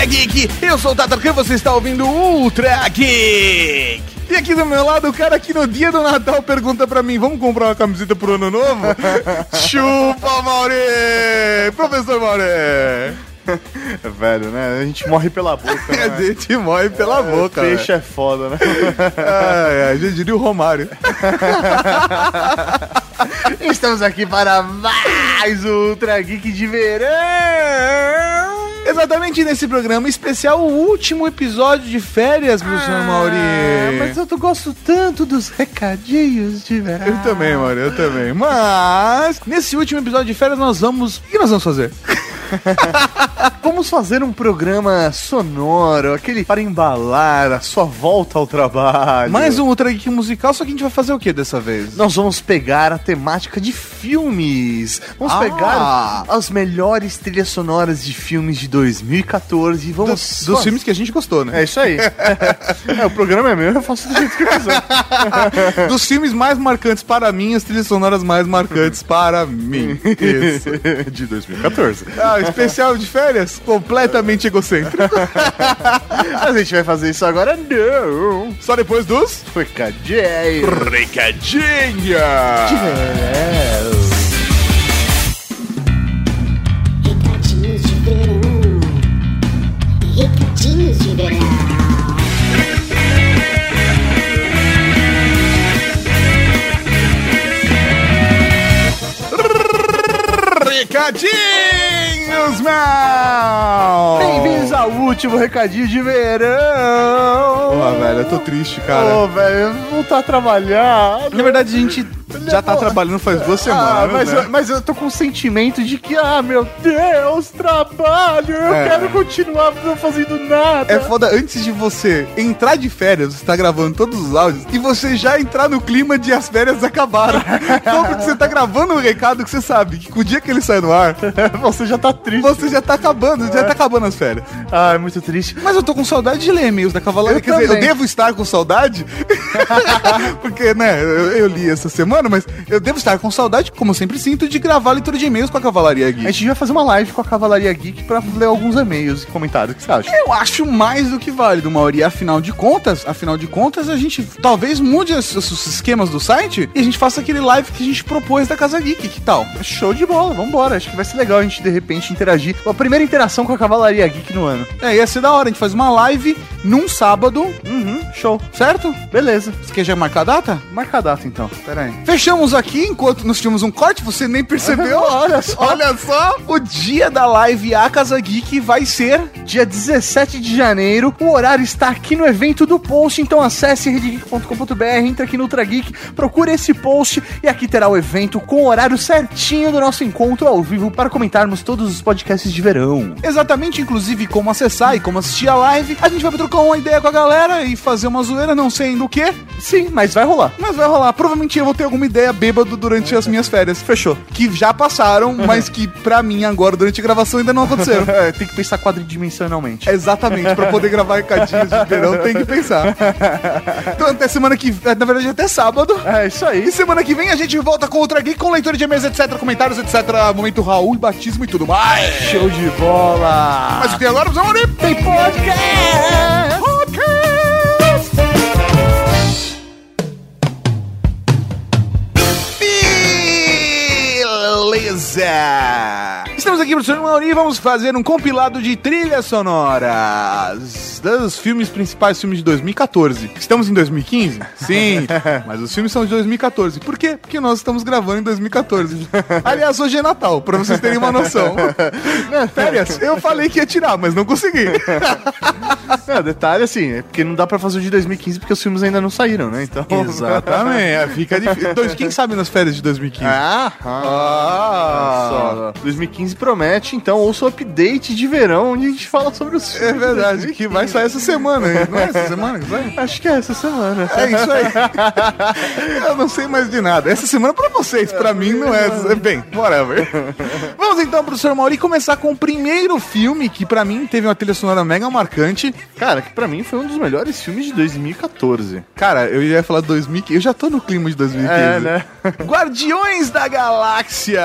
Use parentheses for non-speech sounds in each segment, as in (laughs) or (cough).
Cavalaria Geek. Eu sou o Tatarkan, você está ouvindo o Ultra Geek. E aqui do meu lado, o cara que no dia do Natal pergunta pra mim: vamos comprar uma camiseta pro ano novo? (laughs) Chupa, Mauri! Professor Mauri! É (laughs) velho, né? A gente morre pela boca, (laughs) A né? gente morre pela boca. Peixe é foda, né? Ai, já diria o Romário. Estamos aqui para mais um Ultra Geek de verão! Exatamente nesse programa especial, o último episódio de férias, Mauri. Ah, mas eu gosto tanto dos recadinhos de verão. Eu também, Mauri, eu também. Mas, nesse último episódio de férias, nós vamos. O que nós vamos fazer? (laughs) Vamos fazer um programa sonoro, aquele para embalar a sua volta ao trabalho. Mais um Ultra Geek musical, só que a gente vai fazer o que dessa vez? Nós vamos pegar a temática de filmes. Vamos Ah. pegar as melhores trilhas sonoras de filmes de 2014 e vamos... Dos, dos filmes que a gente gostou, né? É isso aí. (laughs) é, o programa é meu, eu faço do jeito que eu quiser. (laughs) Dos filmes mais marcantes para mim, as trilhas sonoras mais marcantes para mim. Isso. de 2014. Ah, especial de férias, completamente egocêntrico. (laughs) A gente vai fazer isso agora? Não. Só depois dos. Recadinho. Recadinha! Recadinhos último recadinho de verão. Pô, velho, eu tô triste, cara. Ô, velho, voltar a trabalhar. Na verdade, a gente já tá trabalhando faz duas Ah, semanas, mas, né? eu, mas eu tô com o sentimento de que, ah, meu Deus, trabalho, eu É. quero continuar não fazendo nada. É foda, antes de você entrar de férias, você tá gravando todos os áudios, e você já entrar no clima de as férias acabaram. (laughs) então, porque você tá gravando um recado que você sabe que com o dia que ele sai no ar, (laughs) Você já tá triste. você já tá acabando, já tá acabando as férias. Ah, é muito triste. Mas eu tô com saudade de ler e-mails da Cavalaria. Eu Quer dizer, eu também. devo estar com saudade, (laughs) porque, né, eu, eu li essa semana, mas eu devo estar com saudade, como sempre sinto, de gravar a leitura de e-mails com a Cavalaria A Geek. gente vai fazer uma live com a Cavalaria Geek pra ler alguns e-mails e comentários. O que você acha? Eu acho mais do que válido, Mauri. Afinal de contas, afinal de contas, a gente talvez mude os, os esquemas do site e a gente faça aquele live que a gente propôs da Casa Geek. Que tal? Show de bola, vambora. Acho que vai ser legal a gente de repente interagir. A primeira interação com a Cavalaria Geek no ano. É, ia ser da hora. A gente faz uma live num sábado, Uhum, show. certo? Beleza. Você quer já marcar a data? Marca a data então. Pera aí. Fechamos aqui enquanto nós tínhamos um corte, você nem percebeu. (laughs) Olha só. Olha só, o dia da live A Casa Geek vai ser. Dia 17 de janeiro, o horário está aqui no evento do post, então acesse redgeek.com.br, entre aqui no Ultra Geek, procure esse post e aqui terá o evento com o horário certinho do nosso encontro ao vivo para comentarmos todos os podcasts de verão. Exatamente, inclusive, como acessar e como assistir a live. A gente vai trocar uma ideia com a galera e fazer uma zoeira, não sei ainda o que, Sim, mas vai rolar. mas vai rolar. Provavelmente eu vou ter alguma ideia bêbado durante as minhas férias. Fechou. Que já passaram, (laughs) mas que pra mim agora, durante a gravação, ainda não aconteceram. (laughs) É, tem que pensar quadridimensionalmente. Exatamente, pra poder gravar (laughs) recadinhos de verão tem que pensar. Então até semana que na verdade até sábado. É, isso E aí. semana que vem a gente volta com outra geek, com leitura de e-mails, etc, comentários, etc, momento Raul e batismo e tudo mais. Show de bola! Mas o que tem agora, vamos ali? tem podcast! Beleza! Aqui, professor Mauri, e vamos fazer um compilado de trilhas sonoras dos filmes principais, filmes de 2014. Estamos em 2015? (laughs) Sim, mas os filmes são de 2014. Por quê? Porque nós estamos gravando em 2014. Aliás, hoje é Natal, pra vocês terem uma noção. (laughs) Férias, eu falei que ia tirar, mas não consegui. (laughs) Não, detalhe assim, é porque não dá pra fazer o de 2015 porque os filmes ainda não saíram, né? Então. Exatamente, é, fica difícil. Quem sabe nas férias de 2015? Ah, Ah, só. 2015 promete, então, ouça o update de verão onde a gente fala sobre os É filmes. de verdade, 2015. que vai sair essa semana, hein? não é essa semana que sai? Acho que é essa semana. É isso aí. (laughs) Eu não sei mais de nada. Essa semana pra vocês, pra mim não é. Bem, whatever. Vamos então, professor Mauri, começar com o primeiro filme que pra mim teve uma trilha sonora mega marcante. Cara, que pra mim foi um dos melhores filmes de 2014. Cara, eu ia falar 2015. Eu já tô no clima de 2015. É, né? Guardiões da Galáxia!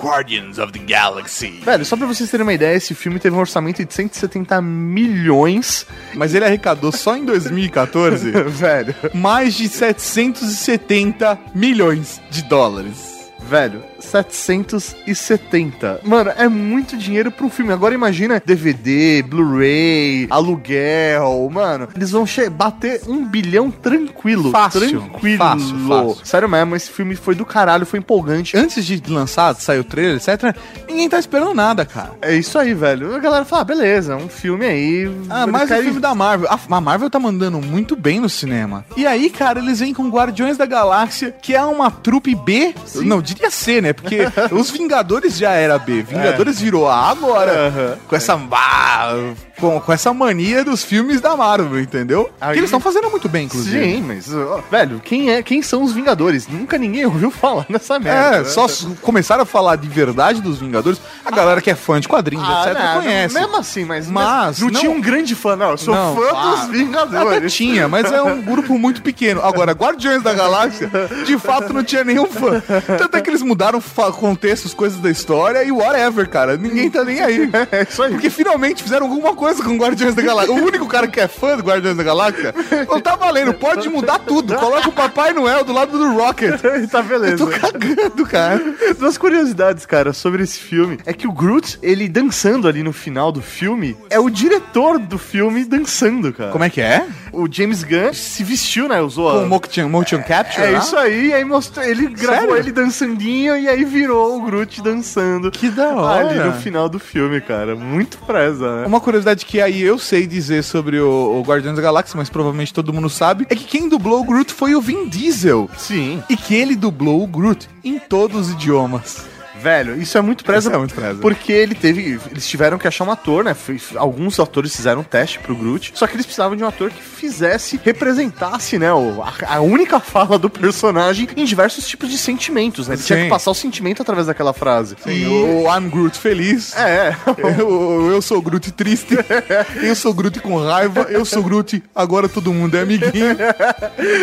Guardians of the Galaxy. Velho, só pra vocês terem uma ideia, esse filme teve um orçamento de 170 milhões. Mas ele arrecadou só em 2014 (laughs) Velho, mais de 770 milhões de dólares. velho, 770. Mano, é muito dinheiro pra um filme. Agora imagina DVD, Blu-ray, aluguel, mano. Eles vão bater um bilhão tranquilo. Fácil, Tranquilo. fácil, fácil. Sério mesmo, esse filme foi do caralho, foi empolgante. Antes de lançar, sair o trailer, etc., ninguém tá esperando nada, cara. É isso aí, velho. A galera fala, ah, beleza, um filme aí. Ah, mais um filme da Marvel. A, a Marvel tá mandando muito bem no cinema. E aí, cara, eles vêm com Guardiões da Galáxia, que é uma trupe B. Não, diria C, né? Porque (laughs) os Vingadores já era B. Vingadores virou A agora. Com essa. ah, com, com essa mania dos filmes da Marvel, entendeu? Aí- Que eles estão fazendo muito bem, inclusive. Sim, mas, ó, velho, quem, é, quem são os Vingadores? Nunca ninguém (laughs) ouviu falar nessa merda. É, só s- começaram a falar de verdade dos Vingadores. A galera que é fã de quadrinhos, Ah, etc., não, conhece. Mesmo assim, mas, Mas não, não- tinha um grande fã, não. Eu sou Não, fã ah, dos Até Vingadores. tinha, mas é um grupo muito pequeno. Agora, Guardiões da Galáxia, de fato, não tinha nenhum fã. Tanto é que eles mudaram contextos, coisas da história e whatever, cara. Ninguém tá nem aí. (laughs) É isso aí. Porque finalmente fizeram alguma coisa com Guardiões da Galáxia. O único cara que é fã do Guardiões da Galáxia, não tá valendo. Pode mudar tudo. Coloca o Papai Noel do lado do Rocket. (laughs) tá beleza. Tô cagando, cara. Duas curiosidades, cara, sobre esse filme. É que o Groot, ele dançando ali no final do filme, é o diretor do filme dançando, cara. Como é que é? O James Gunn se vestiu, né? Usou Com a... motion, motion capture? É lá? isso aí, aí mostrou, ele gravou Sério? ele dançandinho e aí virou o Groot dançando. Que da hora. Ali no final do filme, cara. Muito presa, né? Uma curiosidade que aí eu sei dizer sobre o, o Guardiões da Galáxia, mas provavelmente todo mundo sabe, é que quem dublou o Groot foi o Vin Diesel. Sim. E que ele dublou o Groot em todos os idiomas. Velho, isso é muito presa. Isso é muito presa. Porque ele teve. Eles tiveram que achar um ator, né? Alguns atores fizeram um teste pro Groot. Só que eles precisavam de um ator que fizesse, representasse, né? a, a única (laughs) fala do personagem em diversos tipos de sentimentos, né? Ele tinha Sim. que passar o sentimento através daquela frase. E o I'm Groot feliz. É. (laughs) Eu, eu sou Groot triste. (laughs) Eu sou Groot com raiva. Eu sou Groot. Agora todo mundo é amiguinho.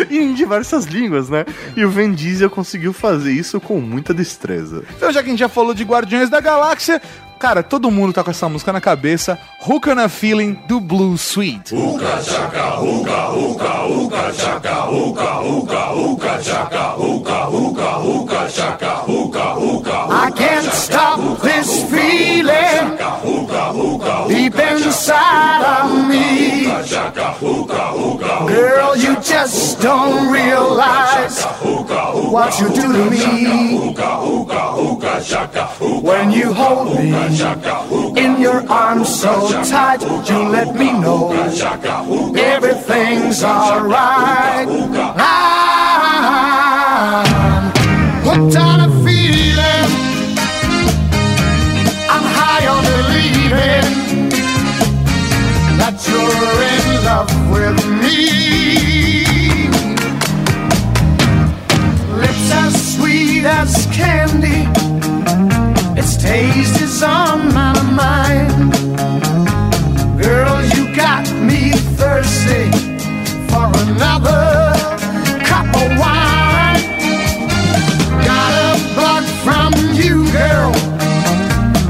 e em diversas línguas, né? E o Vin Diesel conseguiu fazer isso com muita destreza. Então, já que gente já falou de Guardiões da Galáxia, cara, todo mundo tá com essa música na cabeça. Hook on a Feeling do Blue Sweet. I can't stop this feeling deep inside of me. Girl, you just don't realize what you do to me. When you hold me in your arms so tight, you let me know everything's alright. I'm hooked on a feeling. I'm high on believing that you're in love with me. Lips as sweet as candy. On my mind. Girl, you got me thirsty for another cup of wine. Got a bug from you, girl,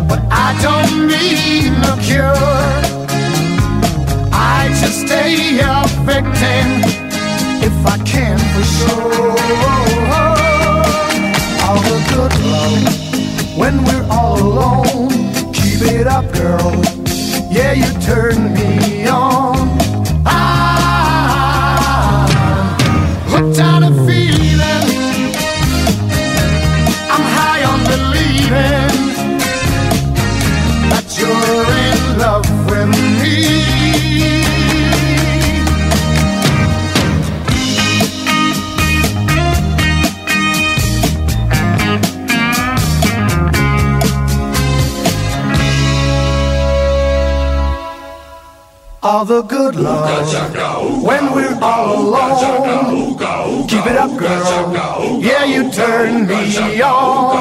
but I don't need no cure. I just stay a victim you turn me girl. Yeah, you turn me on.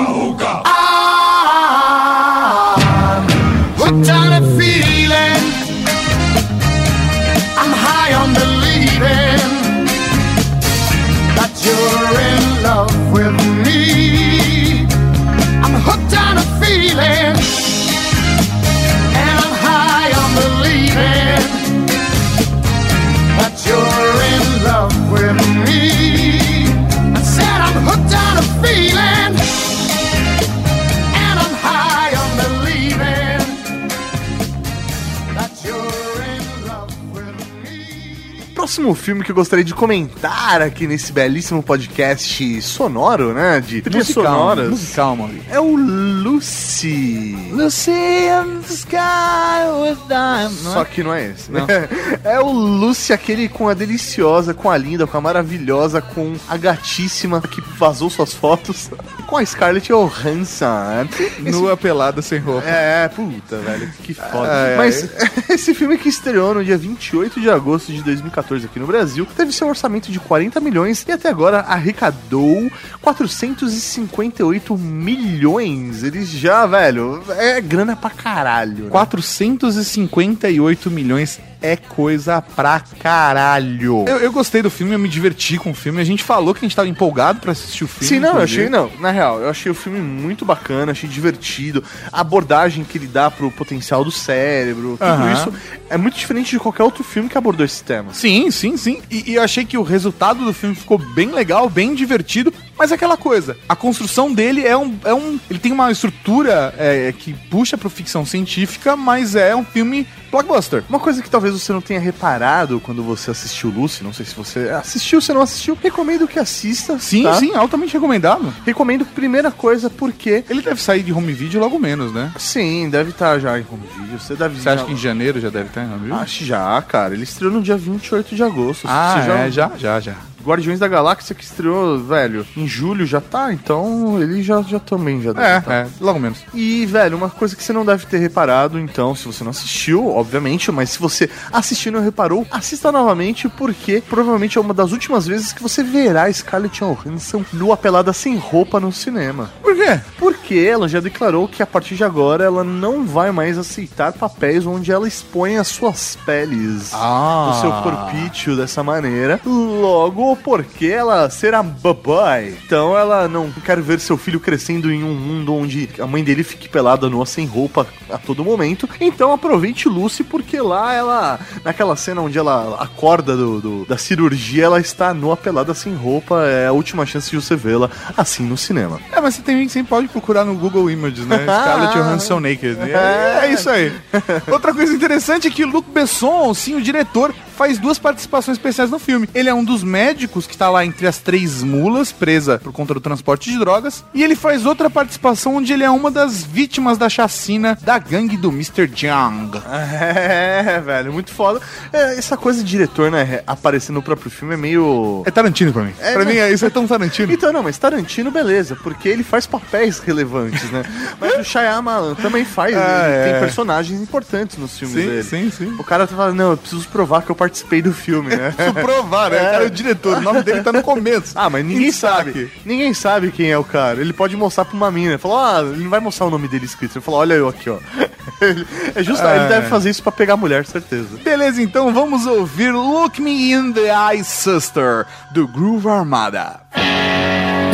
Próximo filme que eu gostaria de comentar aqui nesse belíssimo podcast sonoro, né? De trilhas sonoras. Musical, mano. É o Lucy. Lucy in the sky with diamonds. Só que não é esse, né? (laughs) É o Lucy, aquele com a deliciosa, com a linda, com a maravilhosa, com a gatíssima que vazou suas fotos, (laughs) com a Scarlett Johansson. Nua pelada sem roupa. É, puta, velho, que foda. É, Mas (laughs) esse filme que estreou no dia 28 de agosto de 2014 aqui no Brasil, teve seu orçamento de 40 milhões e até agora arrecadou 458 milhões. Eles já, velho, é grana pra caralho. né? 458 milhões é coisa pra caralho. Eu, eu gostei do filme, eu me diverti com o filme. A gente falou que a gente tava empolgado pra assistir o filme. Sim, não, eu achei, não. Na real, eu achei o filme muito bacana, achei divertido. A abordagem que ele dá pro potencial do cérebro, tudo Aham. isso é muito diferente de qualquer outro filme que abordou esse tema. Sim, sim, sim. E, e eu achei que o resultado do filme ficou bem legal, bem divertido. Mas é aquela coisa, a construção dele é um. É um ele tem uma estrutura é, que puxa pro ficção científica, mas é um filme blockbuster. Uma coisa que talvez você não tenha reparado quando você assistiu Lucy, não sei se você assistiu, se não assistiu, recomendo que assista. Sim, tá? sim, altamente recomendado. Recomendo, primeira coisa, porque. Ele deve sair de home video logo menos, né? Sim, deve estar já em home video. Você deve Você acha que em janeiro já deve estar em home video? Acho já, cara. Ele estreou no dia 28 de agosto. Ah, Você é, já, já, já. Guardiões da Galáxia que estreou, velho, em julho já tá, então ele já, já também já deve É, tá. é, logo menos. E, velho, uma coisa que você não deve ter reparado, então, se você não assistiu, obviamente, mas se você assistiu e não reparou, assista novamente, porque provavelmente é uma das últimas vezes que você verá Scarlett Johansson nua pelada sem roupa no cinema. Por quê? Porque ela já declarou que a partir de agora ela não vai mais aceitar papéis onde ela expõe as suas peles. Ah. O seu corpício dessa maneira. Logo, porque ela será babai. Então ela não quer ver seu filho crescendo em um mundo onde a mãe dele fique pelada nua sem roupa a todo momento. Então aproveite Lucy, porque lá ela, naquela cena onde ela acorda do, do- da cirurgia, ela está nua pelada sem roupa. É a última chance de você vê-la assim no cinema. É, mas você que sempre pode procurar no Google Images, né? (laughs) Scarlett Johansson Naked. É, é isso aí. (laughs) Outra coisa interessante é que Luc Besson, sim, o diretor, faz duas participações especiais no filme. Ele é um dos médicos que tá lá entre as três mulas, presa por conta do transporte de drogas. E ele faz outra participação onde ele é uma das vítimas da chacina da gangue do Mr. Jung. (laughs) É, velho, muito foda. É, essa coisa de diretor, né, aparecer no próprio filme é meio. É Tarantino pra mim. É, pra mas- mim, é- isso é tão Tarantino. Então, não, mas Tarantino, beleza, porque ele faz papéis relevantes, né? Mas o Shyamalan também faz, Ah, ele é. tem personagens importantes nos filmes Sim, dele. sim, sim. O cara tá falando, não, eu preciso provar que eu participei do filme, né? (laughs) Preciso provar, né? O cara é o diretor, o nome dele tá no começo. Ah, mas ninguém sabe. Ninguém sabe quem é o cara. Ele pode mostrar pra uma mina. Falar, ah, ele não vai mostrar o nome dele escrito. Ele fala, olha eu aqui, ó. (laughs) Ele- é justo, Ah, ele deve é. fazer isso pra pegar a mulher, certeza. Beleza, então vamos ouvir Look Me in the Eye Sister, do Groove Armada.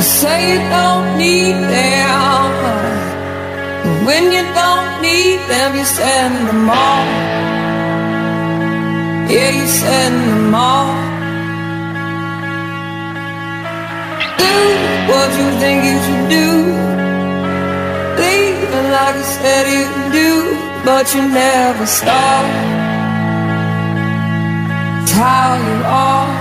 Say you don't need them. When you don't need them, you send them all. Yeah, you send them all. Do what you think you should do. Leave it like you said you do, but you never stop. It's how you are.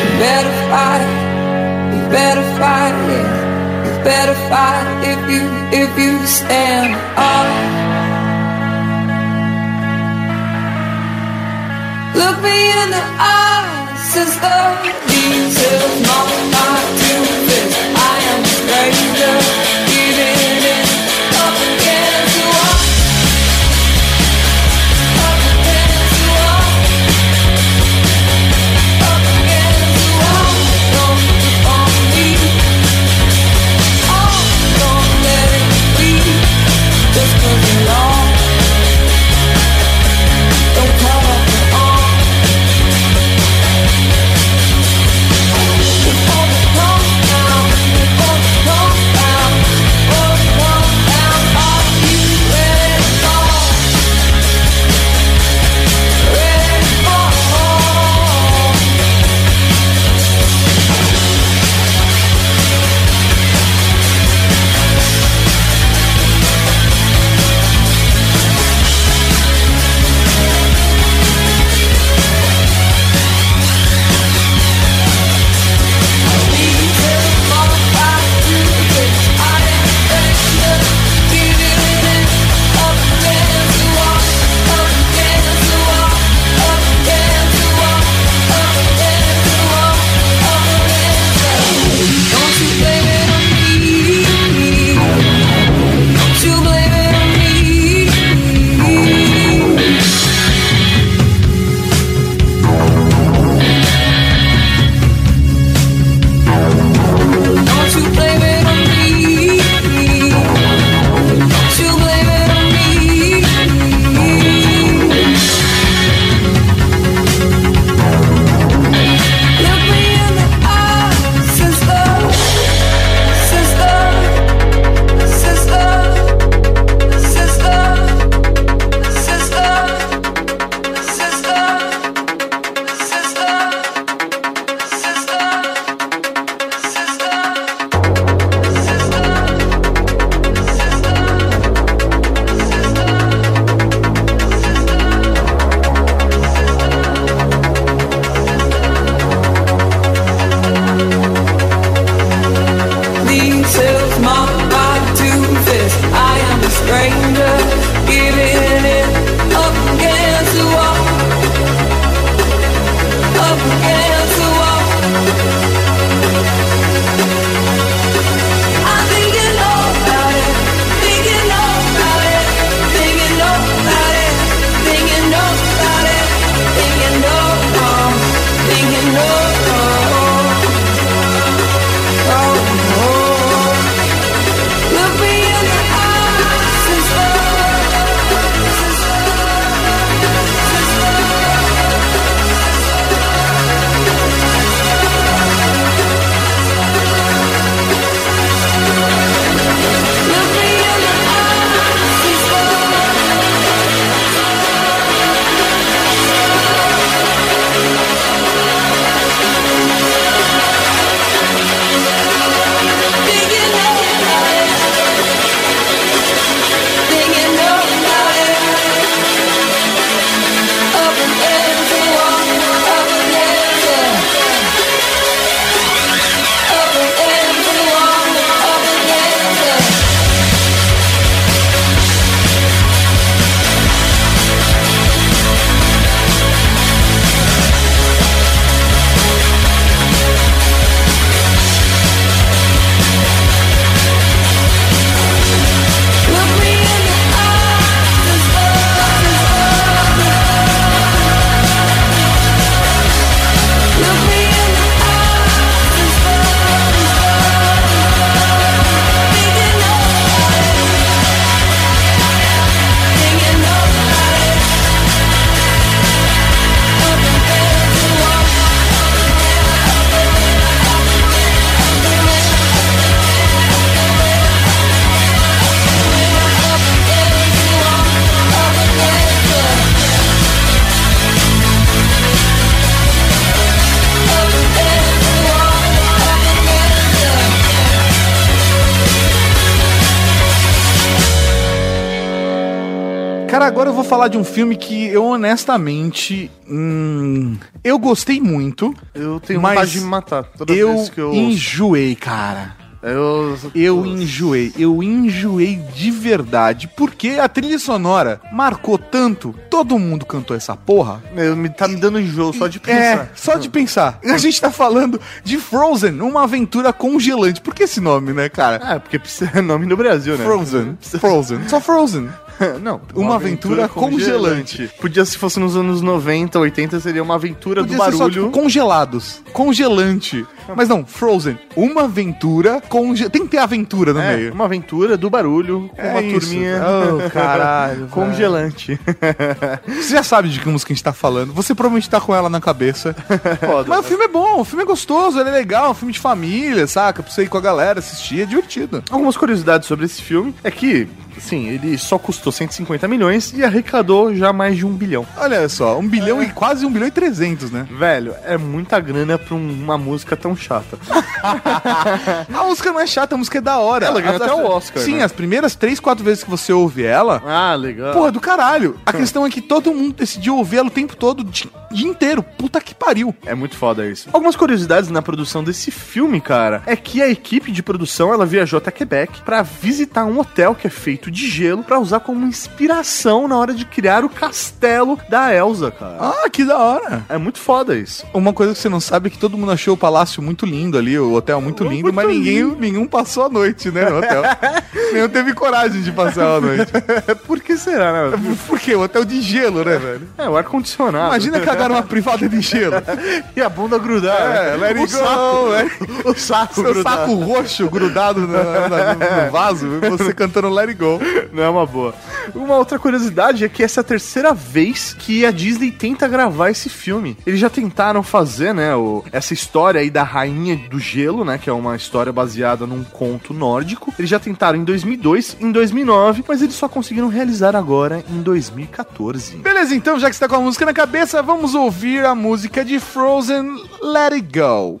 You better fight. You better fight. Yeah. You better fight if you if you stand up. Look me in the since the leaves have not falar de um filme que eu honestamente. hum, eu gostei muito. Eu tenho Mas vontade de me matar toda Eu, vez que eu. enjoei, cara. Eu, Eu enjoei, eu enjoei de verdade, porque a trilha sonora marcou tanto, todo mundo cantou essa porra. Eu, me, tá me dando enjoo só de pensar. É, só de pensar. (laughs) A gente tá falando de Frozen, uma aventura congelante. Por que esse nome, né, cara? É, porque é nome no Brasil, né? Frozen. Frozen. Só Frozen. (laughs) Não, Uma aventura congelante. Podia, se fosse nos anos 90, 80, seria uma aventura Podia do ser só, barulho. tipo, congelados. Congelante. (laughs) Mas não, Frozen. Uma aventura conge... Tem que ter aventura no É, meio. uma aventura do barulho com É uma isso. turminha Oh, (laughs) caralho, congelante. Você já sabe de que música a gente tá falando. Você provavelmente tá com ela na cabeça. Foda. Mas o filme é bom, o filme é gostoso, ele é legal, é um filme de família, saca? Pra você ir com a galera assistir, é divertido. Algumas curiosidades sobre esse filme é que, assim, ele só custou 150 milhões e arrecadou já mais de um bilhão. Olha só, um bilhão e quase um bilhão e trezentos, né? Velho, é muita grana pra um- uma música tão chata. (laughs) A música não é chata, a música é da hora. Ela ganhou até o Oscar, Sim, né? as primeiras três, quatro vezes que você ouve ela, Ah, legal. porra, do caralho. A (laughs) questão é que todo mundo decidiu ouvir ela o tempo todo, o dia, dia inteiro. Puta que pariu. É muito foda isso. Algumas curiosidades na produção desse filme, cara, é que a equipe de produção ela viajou até Quebec pra visitar um hotel que é feito de gelo pra usar como inspiração na hora de criar o castelo da Elsa, cara. Ah, que da hora. É muito foda isso. Uma coisa que você não sabe é que todo mundo achou o palácio muito lindo ali, o hotel muito lindo, mas ninguém nenhum passou a noite, né, no hotel. (laughs) nenhum teve coragem de passar a noite. (laughs) Por que será, né? (laughs) Por quê? O hotel de gelo, né, velho? É, o ar-condicionado. Imagina cagar numa privada de gelo. e a bunda grudar. É, né? let it o go, saco, let o saco Seu grudar. saco roxo grudado na- na- no vaso, e você cantando Let It Go. Não é uma boa. Uma outra curiosidade é que essa é a terceira vez que a Disney tenta gravar esse filme. Eles já tentaram fazer, né, o- essa história aí da Rainha do Gelo, né, que é uma história baseada num conto nórdico. Eles já tentaram em 2002, em 2009, mas eles só conseguiram realizar agora em 2014. Beleza, então, já que você tá com a música na cabeça, vamos ouvir a música de Frozen Let It Go.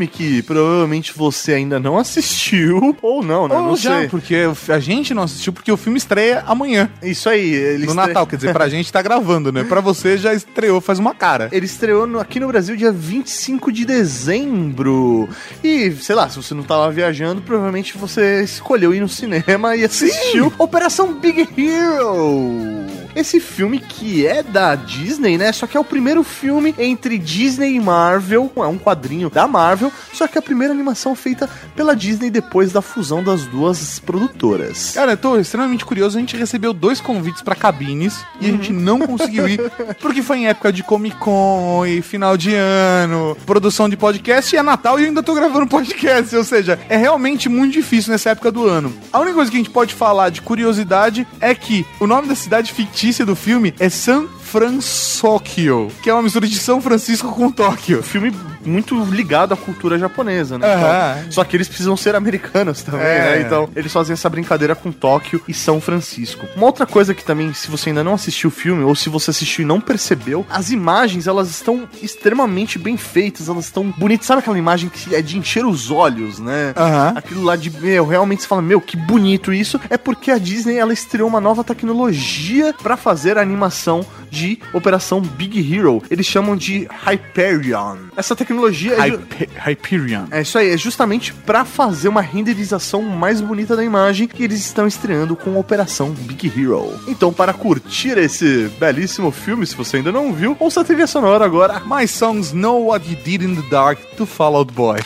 Filme que provavelmente você ainda não assistiu, (laughs) ou não, né? Ou não já, sei. porque a gente não assistiu, porque o filme estreia amanhã. Isso aí, ele No estre- Natal, quer dizer, pra (laughs) gente tá gravando, né? Pra você já estreou faz uma cara. Ele estreou no- aqui no Brasil dia 25 de dezembro. E, sei lá, se você não tava viajando, provavelmente você escolheu ir no cinema e assistiu Operação Big Hero. Esse filme que é da Disney, né? Só que é o primeiro filme entre Disney e Marvel. É um quadrinho da Marvel, só que é a primeira animação feita pela Disney depois da fusão das duas produtoras. Cara, eu tô extremamente curioso. A gente recebeu dois convites pra cabines e a gente não conseguiu ir (laughs) porque foi em época de Comic Con e final de ano, produção de podcast e é Natal e eu ainda tô gravando podcast. Ou seja, é realmente muito difícil nessa época do ano. A única coisa que a gente pode falar de curiosidade é que o nome da cidade fictícia do filme é San Francisco, que é uma mistura de São Francisco com Tóquio. filme muito ligado à cultura japonesa, né? Aham. Então, só que eles precisam ser americanos também, É. né? Então, eles fazem essa brincadeira com Tóquio e São Francisco. Uma outra coisa que também, se você ainda não assistiu o filme, ou se você assistiu e não percebeu, as imagens, elas estão extremamente bem feitas, elas estão bonitas. Sabe aquela imagem que é de encher os olhos, né? Aham. Aquilo lá de, meu, realmente você fala, meu, que bonito isso. É porque a Disney, ela estreou uma nova tecnologia pra fazer a animação de Operação Big Hero. Eles chamam de Hyperion. Essa tecnologia é, ju- Hype- Hyperion. é isso aí, é justamente pra fazer uma renderização mais bonita da imagem que eles estão estreando com a Operação Big Hero. Então, para curtir esse belíssimo filme, se você ainda não viu, ouça a trilha sonora agora. My songs know what you did in the dark to Fall Out Boy.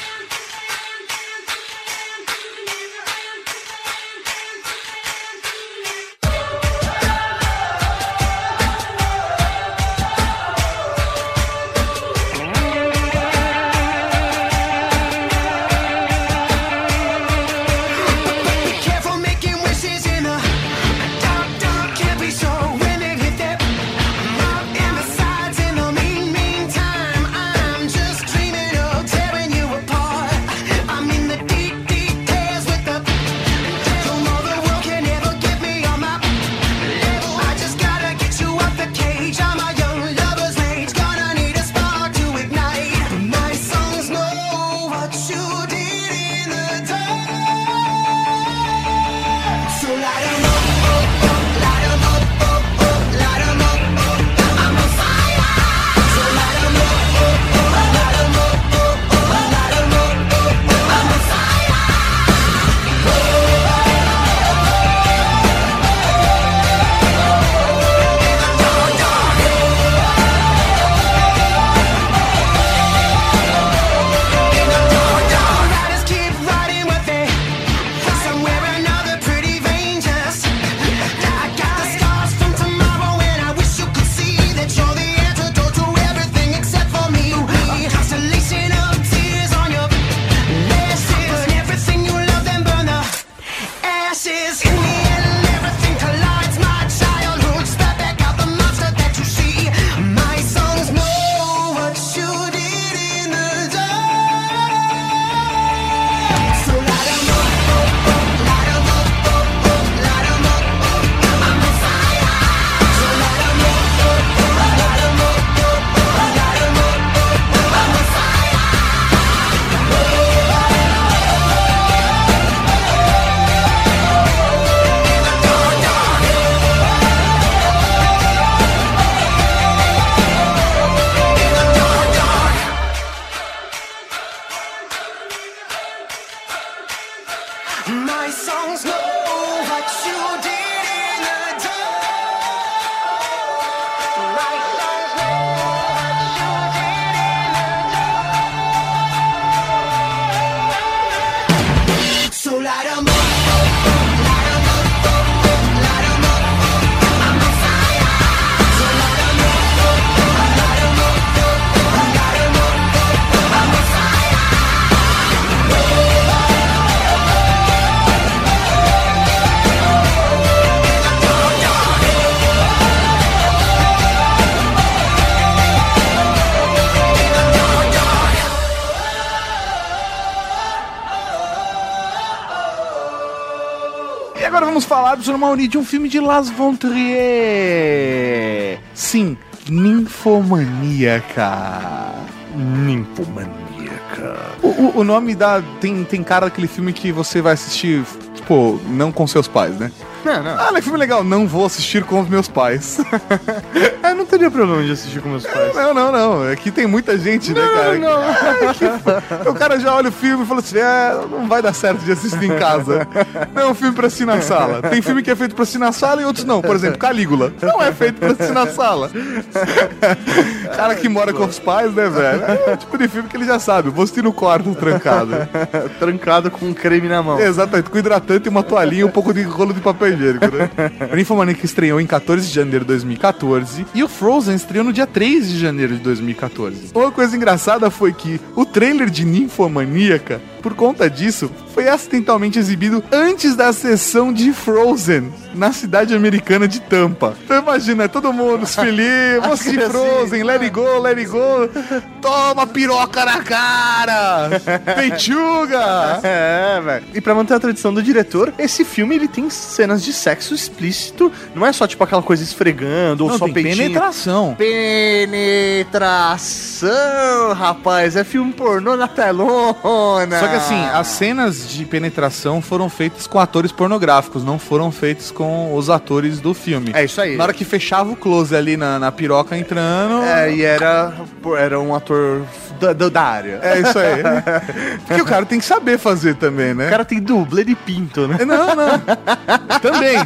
De um filme de Las von Trier. Sim, Ninfomaníaca. Ninfomaníaca. O, o- o nome da. Tem, tem cara daquele filme que você vai assistir, tipo, não com seus pais, né? Não, não. Ah, que filme legal. Não vou assistir com os meus pais. Eu (laughs) não teria problema de assistir com meus pais. não, não, não. É que tem muita gente, né, cara? não. (laughs) O cara já olha o filme e fala assim: é, não vai dar certo de assistir em casa. Não é um filme pra assistir na sala. Tem filme que é feito pra assistir na sala e outros não. Por exemplo, Calígula. Não é feito pra assistir na sala. (laughs) cara que mora com os pais, né, velho? É o tipo de filme que ele já sabe. Vou assistir no quarto trancado. (laughs) Trancado com um creme na mão. Exatamente, com hidratante, uma toalhinha e um pouco de rolo de papel higiênico, né? (laughs) O Ninfomaníaca estreou em 14 de janeiro de 2014 e o Frozen estreou no dia 3 de janeiro de 2014. Uma coisa engraçada foi que o trailer de Ninfomaníaca, por conta disso, foi acidentalmente exibido antes da sessão de Frozen na cidade americana de Tampa. Então imagina, todo mundo, os filhinhos, vamos assistir Frozen, let it go, let it go. Toma piroca na cara! (laughs) Peituga! É, velho. E pra manter a tradição do diretor, esse filme ele tem cenas de sexo explícito. Não é só tipo aquela coisa esfregando ou Não, só tem peitinho. penetração. Penetração, rapaz. É filme pornô na telona. Só que assim, as cenas de penetração foram feitas com atores pornográficos, não foram feitas com os atores do filme. É isso aí. Na hora que fechava o close ali na, na piroca entrando. É, e era, era um ator da, da- da área. É isso aí. (laughs) Porque o cara tem que saber fazer também, né? O cara tem dublê de pinto, né? Não, não. também,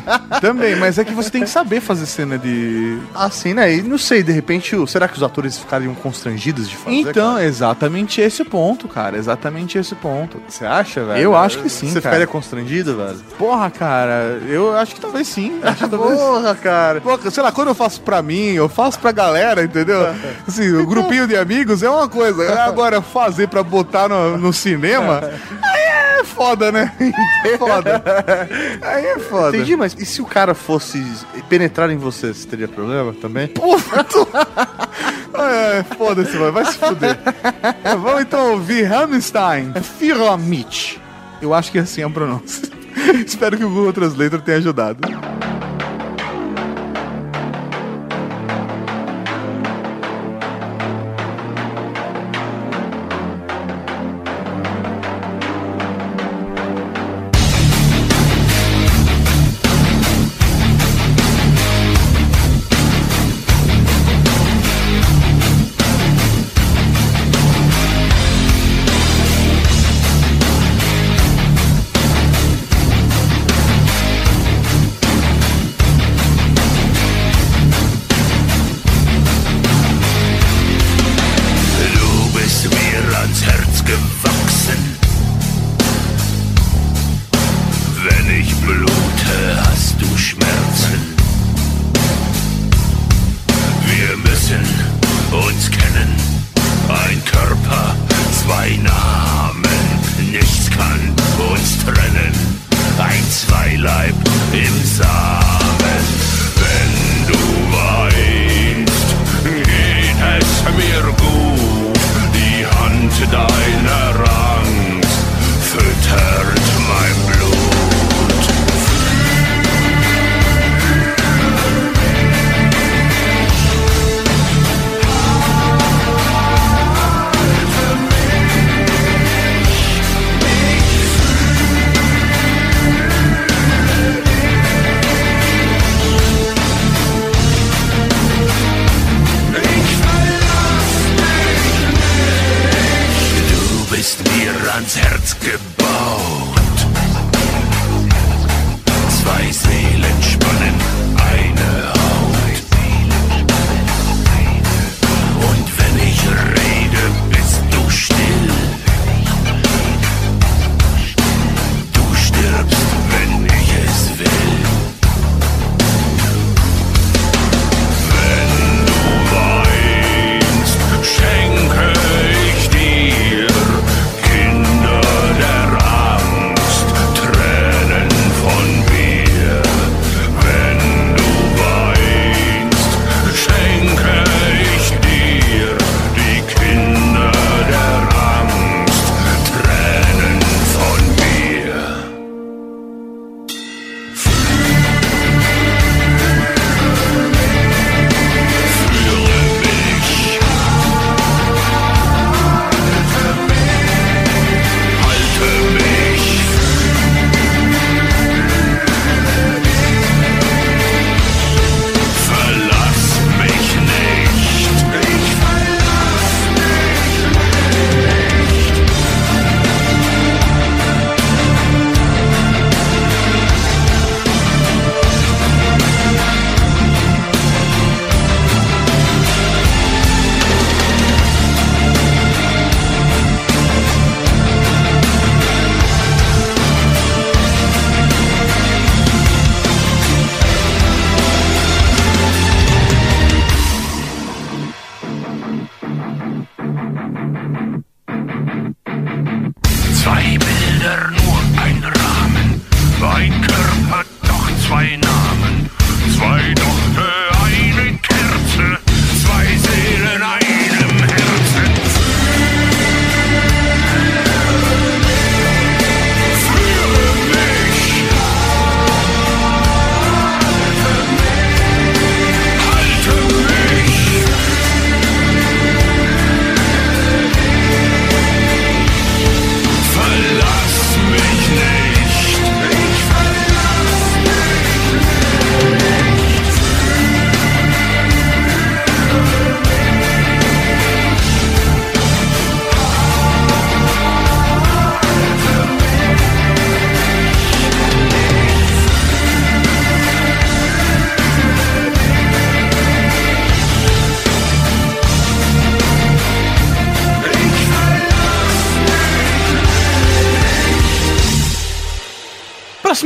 também. Mas é que você tem que saber fazer cena de. Assim, né? E não sei, de repente, será que os atores ficariam constrangidos de fazer? Então, cara? exatamente esse ponto, cara. Exatamente esse ponto. Você acha, velho? Eu acho que sim, Você cara. ficaria constrangido, velho? Porra, cara, eu acho que talvez sim. Acho que talvez. Porra, cara. Pô, sei lá, quando eu faço pra mim, eu faço pra galera, entendeu? (laughs) Assim, o grupinho de amigos é uma coisa. Agora, fazer pra botar no, no cinema, aí é foda, né? (laughs) É foda. Aí é foda. Entendi, mas e se o cara fosse penetrar em você, você teria problema também? Puta. É, foda-se, mano. Vai se fuder. É, vamos então ouvir Hammerstein. Pyramid. Eu acho que assim é a pronúncia. Espero que o Google Translator tenha ajudado.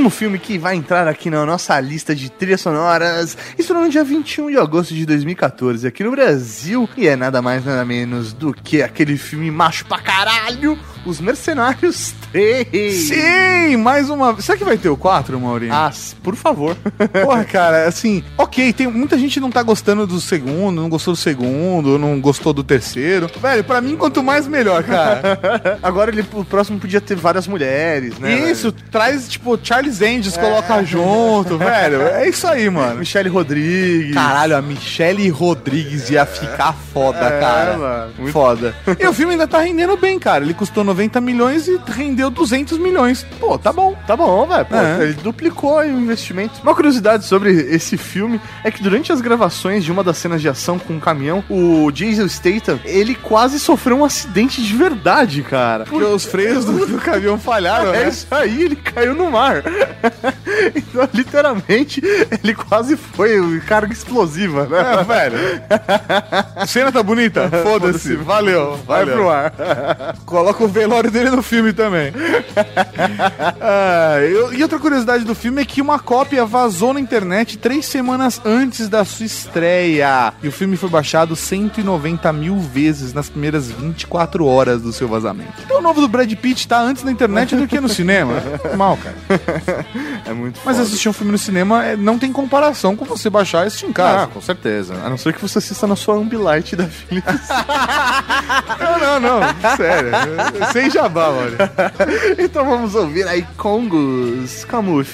Próximo filme que vai entrar aqui na nossa lista de trilhas sonoras, estreou no dia 21 de agosto de 2014 aqui no Brasil, e é nada mais nada menos do que aquele filme macho pra caralho, Os Mercenários 3. Sim, mais uma. Será que vai ter o 4, Maurinho? Ah, por favor. (laughs) Porra, cara, assim, ok, tem muita gente não tá gostando do segundo, não gostou do segundo, não gostou do terceiro. Velho, pra mim, quanto mais melhor, cara. (laughs) Agora ele, o próximo podia ter várias mulheres, né? isso, traz, tipo, Charles Angels, coloca junto, velho. É isso aí, velho? mano. Michelle Rodrigues. Caralho, a Michelle Rodrigues ia ficar foda, É, cara. mano. Muito Foda. E o filme ainda tá rendendo bem, cara. Ele custou 90 milhões e rendeu 200 milhões. Pô, tá bom. Tá bom, velho. É. Ele duplicou o investimento. Uma curiosidade sobre esse filme é que durante as gravações de uma das cenas de ação com um caminhão, o Jason Statham, ele quase sofreu um acidente de verdade, cara. Porque os freios do, do caminhão falharam, É né? isso aí, ele caiu no mar. (laughs) então, literalmente, ele quase foi carga explosiva, né? É, velho. A (laughs) cena tá bonita? Foda-se. Valeu. Vai valeu. pro ar. Coloca o velório dele no filme também. Ah, eu- e outra curiosidade do filme é que uma cópia vazou na internet três semanas antes da sua estreia. E o filme foi baixado 190 mil vezes nas primeiras 24 horas do seu vazamento. Então o novo do Brad Pitt tá antes na internet do que no cinema. (laughs) Mal, cara. É muito Mas foda. assistir um filme no cinema é- não tem comparação com você baixar e assistir em Ah, casa. com certeza. A não ser que você assista na sua Ambilight da Philips. (laughs) Não, não, não. Sério. Sem jabá, mano. (laughs) então vamos ouvir aí Congos como o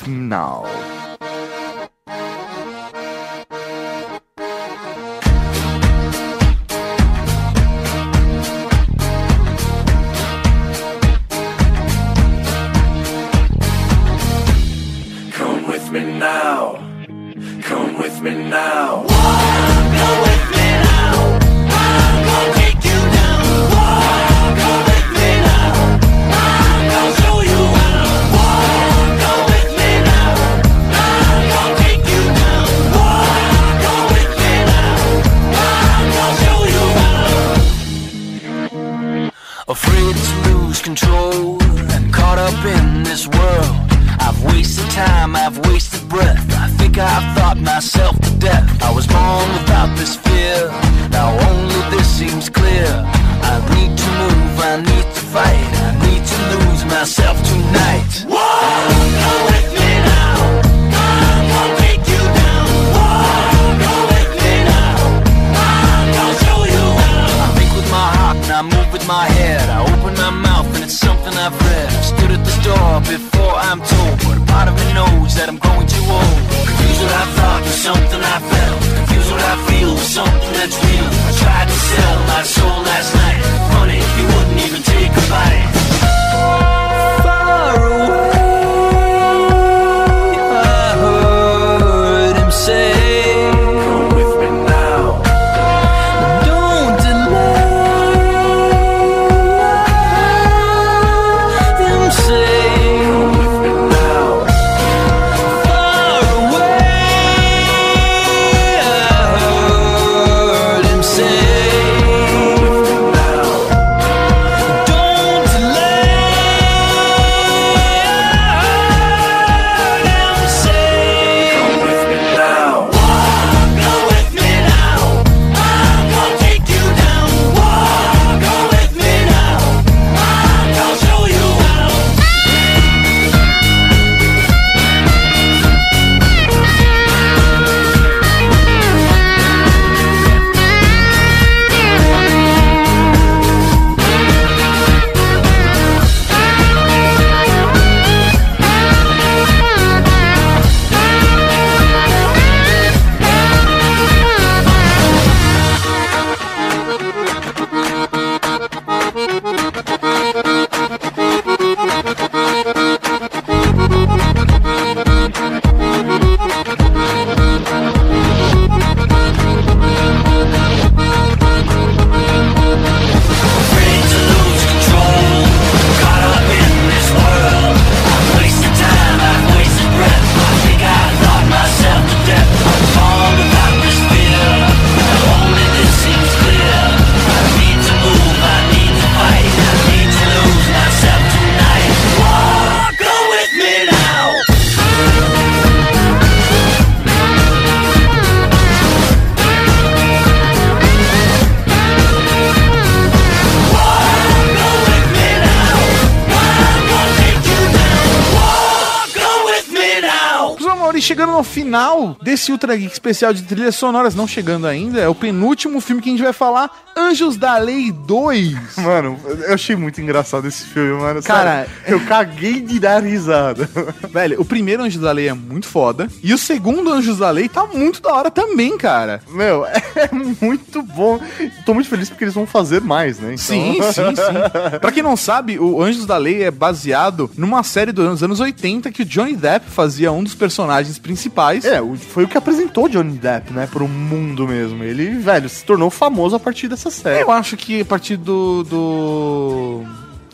chegando no final desse Ultra Geek especial de trilhas sonoras, não chegando ainda, é o penúltimo filme que a gente vai falar, Anjos da Lei 2. (laughs) Mano, eu achei muito engraçado esse filme, mano. Cara, Sério, eu caguei de dar risada. (laughs) Velho, o primeiro Anjos da Lei é muito foda, e o segundo Anjos da Lei tá muito da hora também, cara. Meu, (laughs) é muito bom. Tô muito feliz porque eles vão fazer mais, né? Então- Sim, sim, sim. Pra quem não sabe, o Anjos da Lei é baseado numa série dos anos 80 que o Johnny Depp fazia um dos personagens principais. É, o- foi o que apresentou Johnny Depp, né, pro mundo mesmo. Ele, velho, se tornou famoso a partir dessa série. Eu acho que a partir do. do...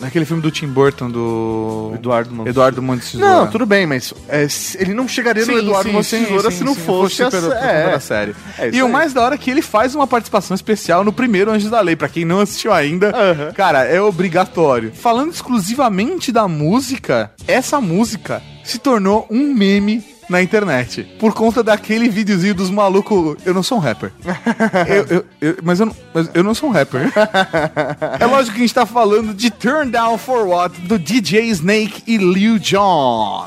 Aquele filme do Tim Burton, do. Eduardo Mão Eduardo Mão. Não, tudo bem, mas é, ele não chegaria no Eduardo Mão se não fosse, a, pela, é, da série. É e o aí. mais da hora é que ele faz uma participação especial no primeiro Anjos da Lei. Pra quem não assistiu ainda, Aham. cara, é obrigatório. Falando exclusivamente da música, essa música se tornou um meme na internet. Por conta daquele videozinho dos malucos. Eu não sou um rapper. (laughs) Eu- eu- eu- mas, eu não, mas eu não sou um rapper. (laughs) é lógico que a gente tá falando de Turn Down for What do DJ Snake e Lil Jon.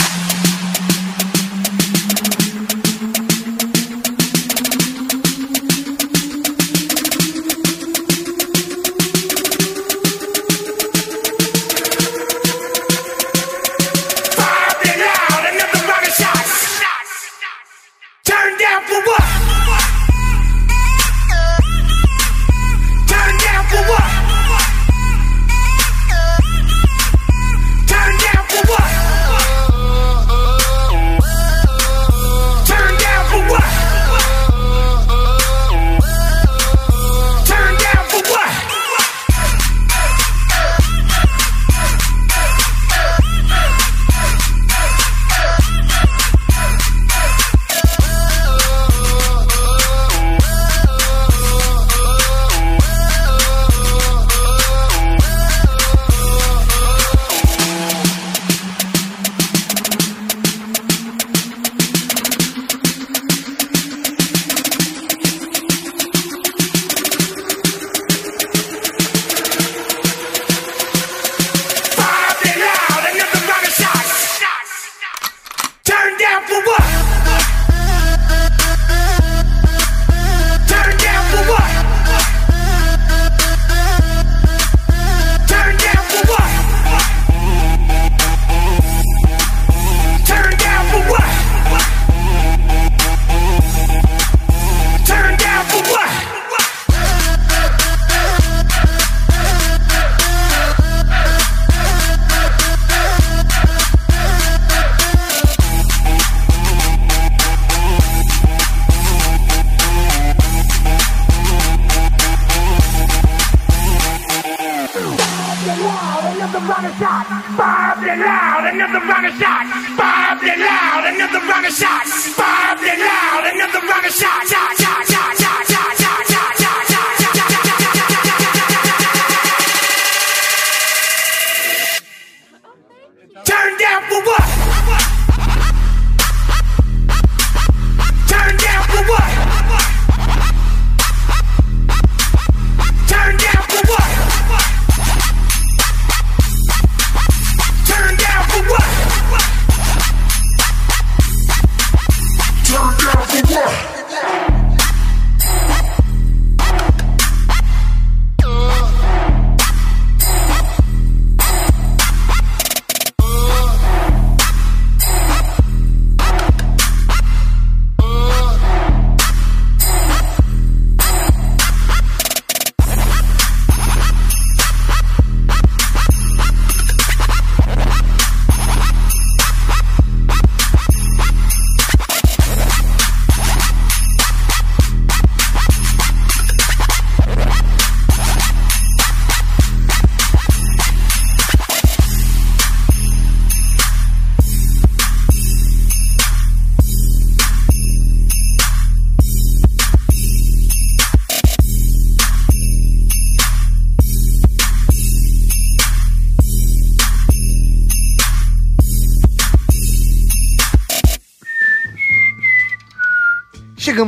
Bob and loud, another rocket shot. up and loud, another rocket shot. up and loud, another rocket shot. Shot, shot, shot, shot.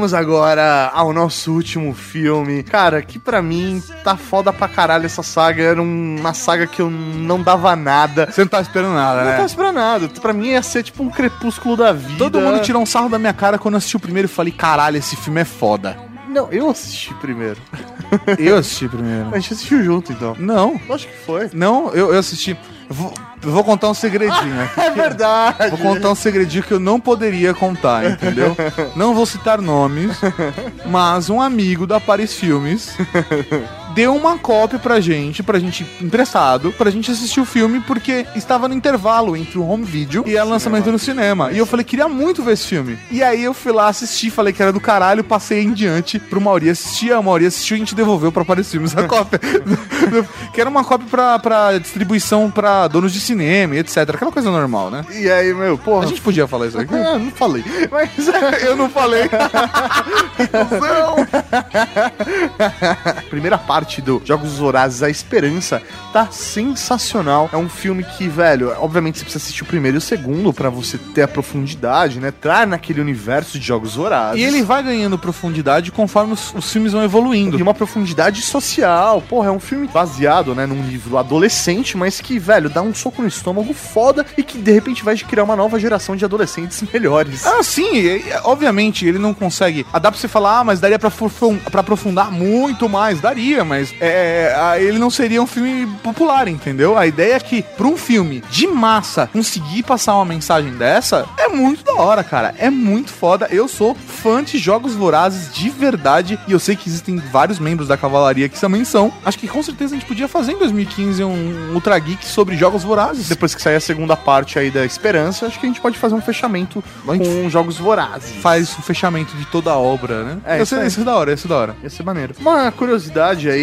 Chegamos agora ao nosso último filme. Cara, que pra mim tá foda pra caralho essa saga. Era um- uma saga que eu não dava nada. Você não tá esperando nada, Não né? tava esperando nada. Pra mim ia ser tipo um crepúsculo da vida. Todo mundo tirou um sarro da minha cara quando eu assisti o primeiro e falei, caralho, esse filme é foda. Não, eu assisti primeiro. Eu assisti primeiro. (laughs) A gente assistiu junto, então. Não, Acho que foi. não, eu, eu assisti. Vou, vou contar um segredinho aqui. (laughs) É verdade. Vou contar um segredinho que eu não poderia contar, entendeu? Não vou citar nomes, mas um amigo da Paris Filmes (laughs) deu uma cópia pra gente, pra gente emprestado, pra gente assistir o filme, porque estava no intervalo entre o home video e o lançamento no cinema. E eu falei, queria muito ver esse filme. E aí eu fui lá assistir, falei que era do caralho, passei em diante pro Mauri assistir, a Mauri assistiu e a gente devolveu pra Paris Filmes a (laughs) cópia. que era uma cópia pra, pra distribuição pra donos de cinema e etc. Aquela coisa normal, né? E aí, meu, porra. A gente podia falar isso aqui? Ah, não falei. Mas Eu não falei. (laughs) primeira parte do Jogos Vorazes, A Esperança, tá sensacional. É um filme que, velho, obviamente você precisa assistir o primeiro e o segundo pra você ter a profundidade, né? Entrar naquele universo de Jogos Vorazes. E ele vai ganhando profundidade conforme os, os filmes vão evoluindo. E uma profundidade social. Porra, é um filme baseado, né, num livro adolescente, mas que, velho, dá um soco no estômago foda e que de repente vai criar uma nova geração de adolescentes melhores. Ah, sim, obviamente ele não consegue. Ah, dá pra você falar, ah, mas daria pra, pra aprofundar muito mais. Daria, mas é, ah, ele não seria um filme popular, entendeu? A ideia é que pra um filme de massa conseguir passar uma mensagem dessa é muito da hora, cara. É muito foda. Eu sou fã de jogos vorazes de verdade e eu sei que existem vários membros da cavalaria que também são. Acho que com certeza a gente podia fazer em 2015 um Ultra Geek sobre jogos vorazes. Depois que sair a segunda parte aí da Esperança, acho que a gente pode fazer um fechamento com Jogos Vorazes. faz o fechamento de toda a obra, né? É, isso isso é da hora, isso é da hora. Ia ser maneiro. Uma curiosidade aí,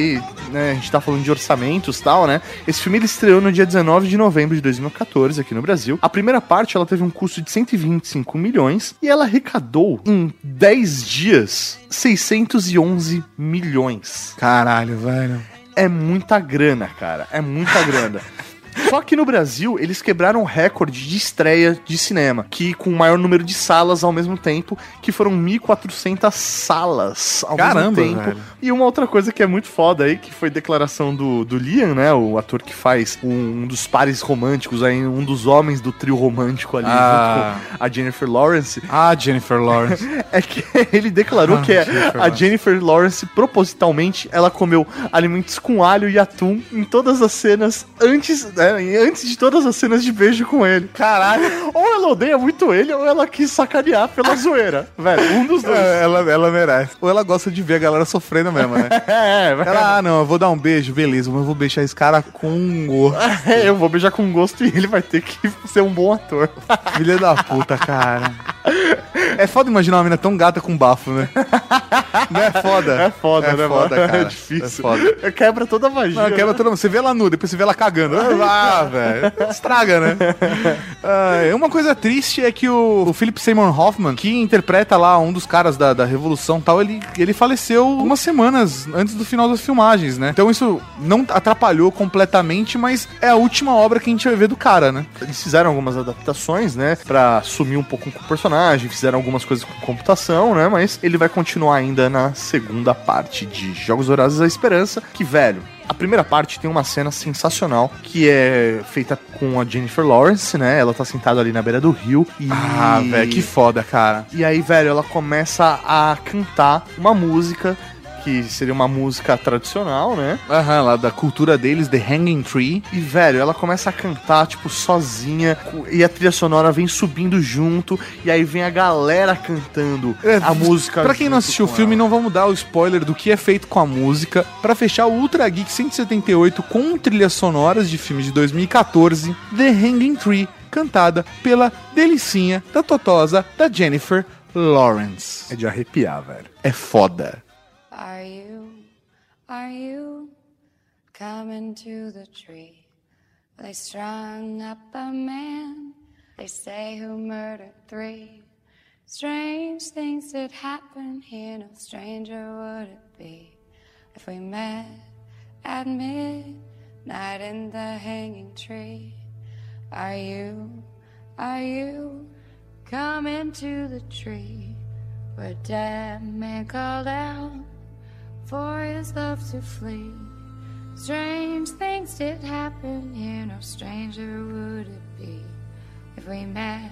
né? A gente tá falando de orçamentos e tal, né? Esse filme ele estreou no dia 19 de novembro de 2014 aqui no Brasil. A primeira parte ela teve um custo de 125 milhões e ela arrecadou em 10 dias 611 milhões. Caralho, velho. É muita grana, cara. É muita grana. (laughs) Só que no Brasil, eles quebraram o recorde de estreia de cinema, que com o maior número de salas ao mesmo tempo, que foram 1.400 salas ao Caramba, mesmo tempo. velho. E uma outra coisa que é muito foda aí, que foi declaração do, do Liam, né, o ator que faz um, um dos pares românticos aí, um dos homens do trio romântico ali, Ah. junto com a Jennifer Lawrence, Ah, Jennifer Lawrence. (laughs) é que ele declarou Ah, que é Jennifer a. Jennifer Lawrence, propositalmente, ela comeu alimentos com alho e atum em todas as cenas antes, né, antes de todas as cenas de beijo com ele. Caralho. Ou ela odeia muito ele, ou ela quis sacanear pela (laughs) zoeira. Velho, um dos dois. É, ela, ela merece. Ou ela gosta de ver a galera sofrendo mesmo, né? (laughs) É, velho. Ela, ah, não, eu vou dar um beijo, beleza, mas eu vou beijar esse cara com gosto. (laughs) É, eu vou beijar com gosto e ele vai ter que ser um bom ator. Filha da puta, cara. É foda imaginar uma mina tão gata com bafo, né? Não é foda? É foda, é né, foda, mano? cara. É difícil. É foda. Quebra toda a magia. Não, quebra né? toda Você vê ela nua, depois você vê ela cagando. Ah, velho. Estraga, né? Ah, uma coisa triste é que o, o Philip Seymour Hoffman, que interpreta lá um dos caras da, da Revolução tal, ele, ele faleceu umas semanas antes do final das filmagens, né? Então isso não atrapalhou completamente, mas é a última obra que a gente vai ver do cara, né? Eles fizeram algumas adaptações, né? Pra sumir um pouco com o personagem, fizeram algumas coisas com computação, né? Mas ele vai continuar ainda na segunda parte de Jogos Horazes à Esperança, que, velho. A primeira parte tem uma cena sensacional que é feita com a Jennifer Lawrence, né? Ela tá sentada ali na beira do rio e Ah, velho, que foda, cara. e aí, velho, ela começa a cantar uma música que seria uma música tradicional, né? Aham, lá da cultura deles, The Hanging Tree. E, velho, ela começa a cantar, tipo, sozinha, e a trilha sonora vem subindo junto, e aí vem a galera cantando a música. É, Pra quem não assistiu o filme, ela. não vamos dar o spoiler do que é feito com a música. Pra fechar o Ultra Geek 178 com trilhas sonoras de filmes de 2014, The Hanging Tree, cantada pela delicinha da Totosa da Jennifer Lawrence. É de arrepiar, velho. É foda. Are you, are you coming to the tree? They strung up a man, they say who murdered three. Strange things did happen here, no stranger would it be if we met at midnight in the hanging tree. Are you, are you coming to the tree? where dead man called out for his love to flee. Strange things did happen here, no stranger would it be if we met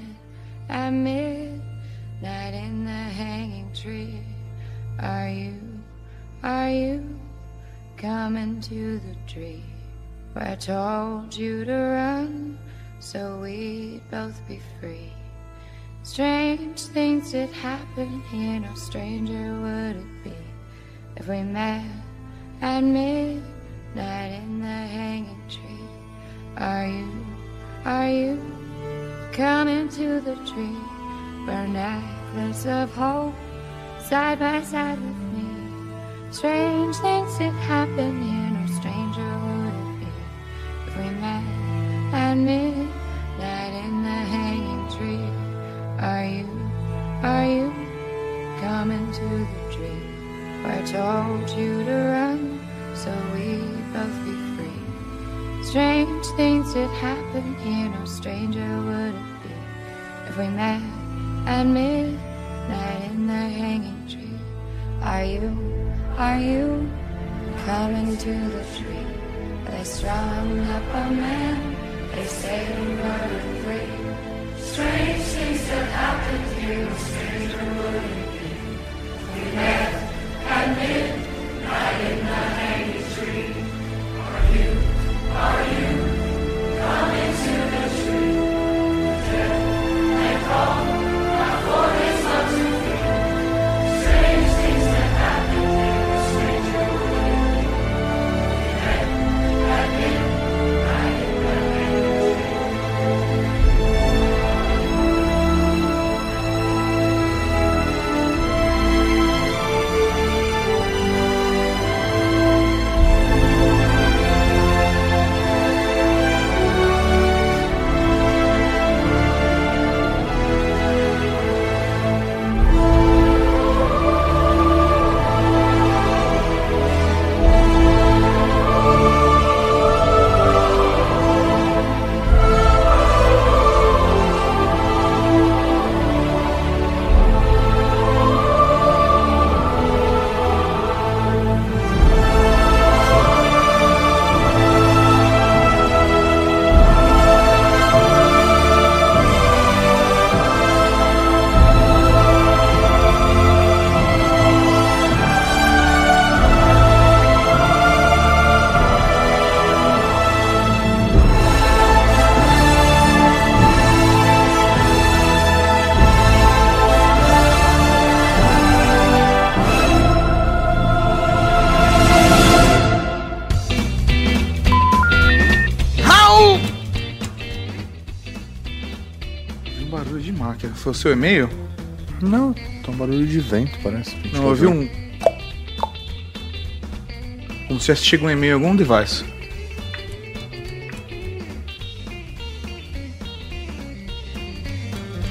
at midnight in the hanging tree. Are you, are you coming to the tree where I told you to run so we'd both be free? Strange things did happen here, no stranger would it be if we met at midnight in the hanging tree. Are you, are you coming to the tree a necklace of hope side by side with me? Strange things did happen here, no stranger would it be if we met at midnight stranger would it be if we met at midnight in the hanging tree. Are you, are you coming to the tree they strung up a man? They say we were free. Strange things that happened here, no stranger would Foi o seu e-mail? Não, tá um barulho de vento, parece. Não, eu vi um. Como se chega um e-mail em algum device.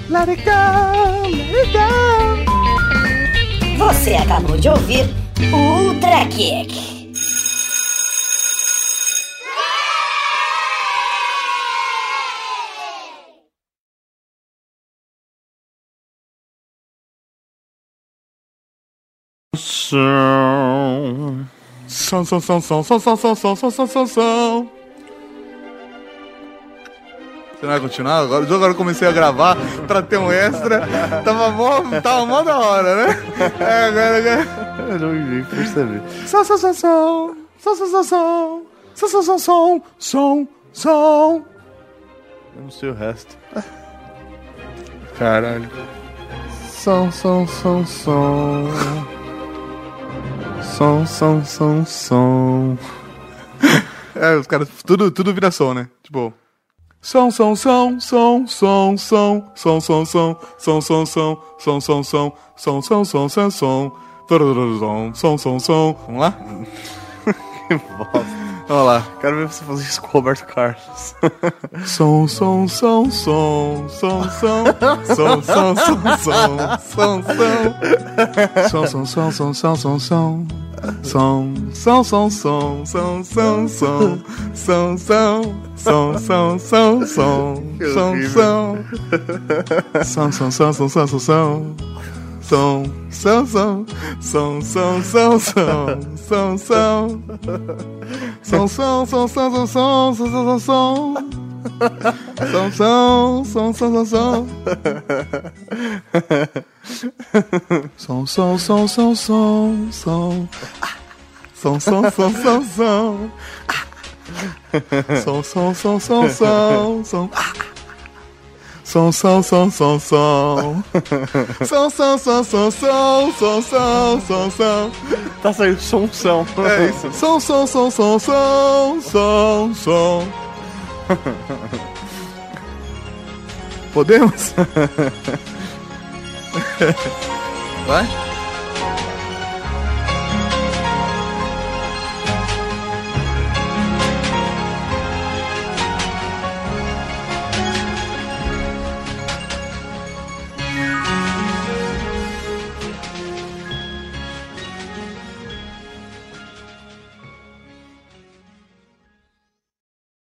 Let it go, let it go. Você acabou de ouvir o Ultra Kick. Som, som, som, som, som, som, som, som, som, som, som, som. Você não vai continuar? Agora, agora eu comecei a gravar pra ter um extra. Tava mó, tava mó da hora, né? É, agora, agora. Eu não nem percebi. Som, som, som, som. Som, som, som, som. Som, som, som, som. Som, som. Eu não sei o resto. Caralho. Som, som, som, som. Som, som, som, som. É, os caras, tudo, tudo vira som, né? Tipo. Som, som, som, som, som, som, som, som, som, som, som, som, som, som, som, som, som, som, som, som, Turururu, som, som, som. Vamos lá? Que bosta. Vamos lá. Quero ver você fazer isso com o Roberto Carlos. Som, som, som, som, som, som, som, som, som, som, som, som, som, som, som, som, som, som, som. Som, som, som, som, som, som, som, som, som, som, som, som, som, Que som, horrível. som. Som, som, som, som, som, som, som. som, som, som, som, som, som, som, som, som, som, som, som, som, som, som, som, som, som. Som, som, som, som, som, som. Som, som, som, som, som, som. Som, som, som, som, som. Som, som, som, som, som, som. Som, som, som, som, som. Som, som, som, som, som, som, som, som, som. Tá saindo som, som. É isso. Som, som, som, som, som, som, som. Podemos? Vai?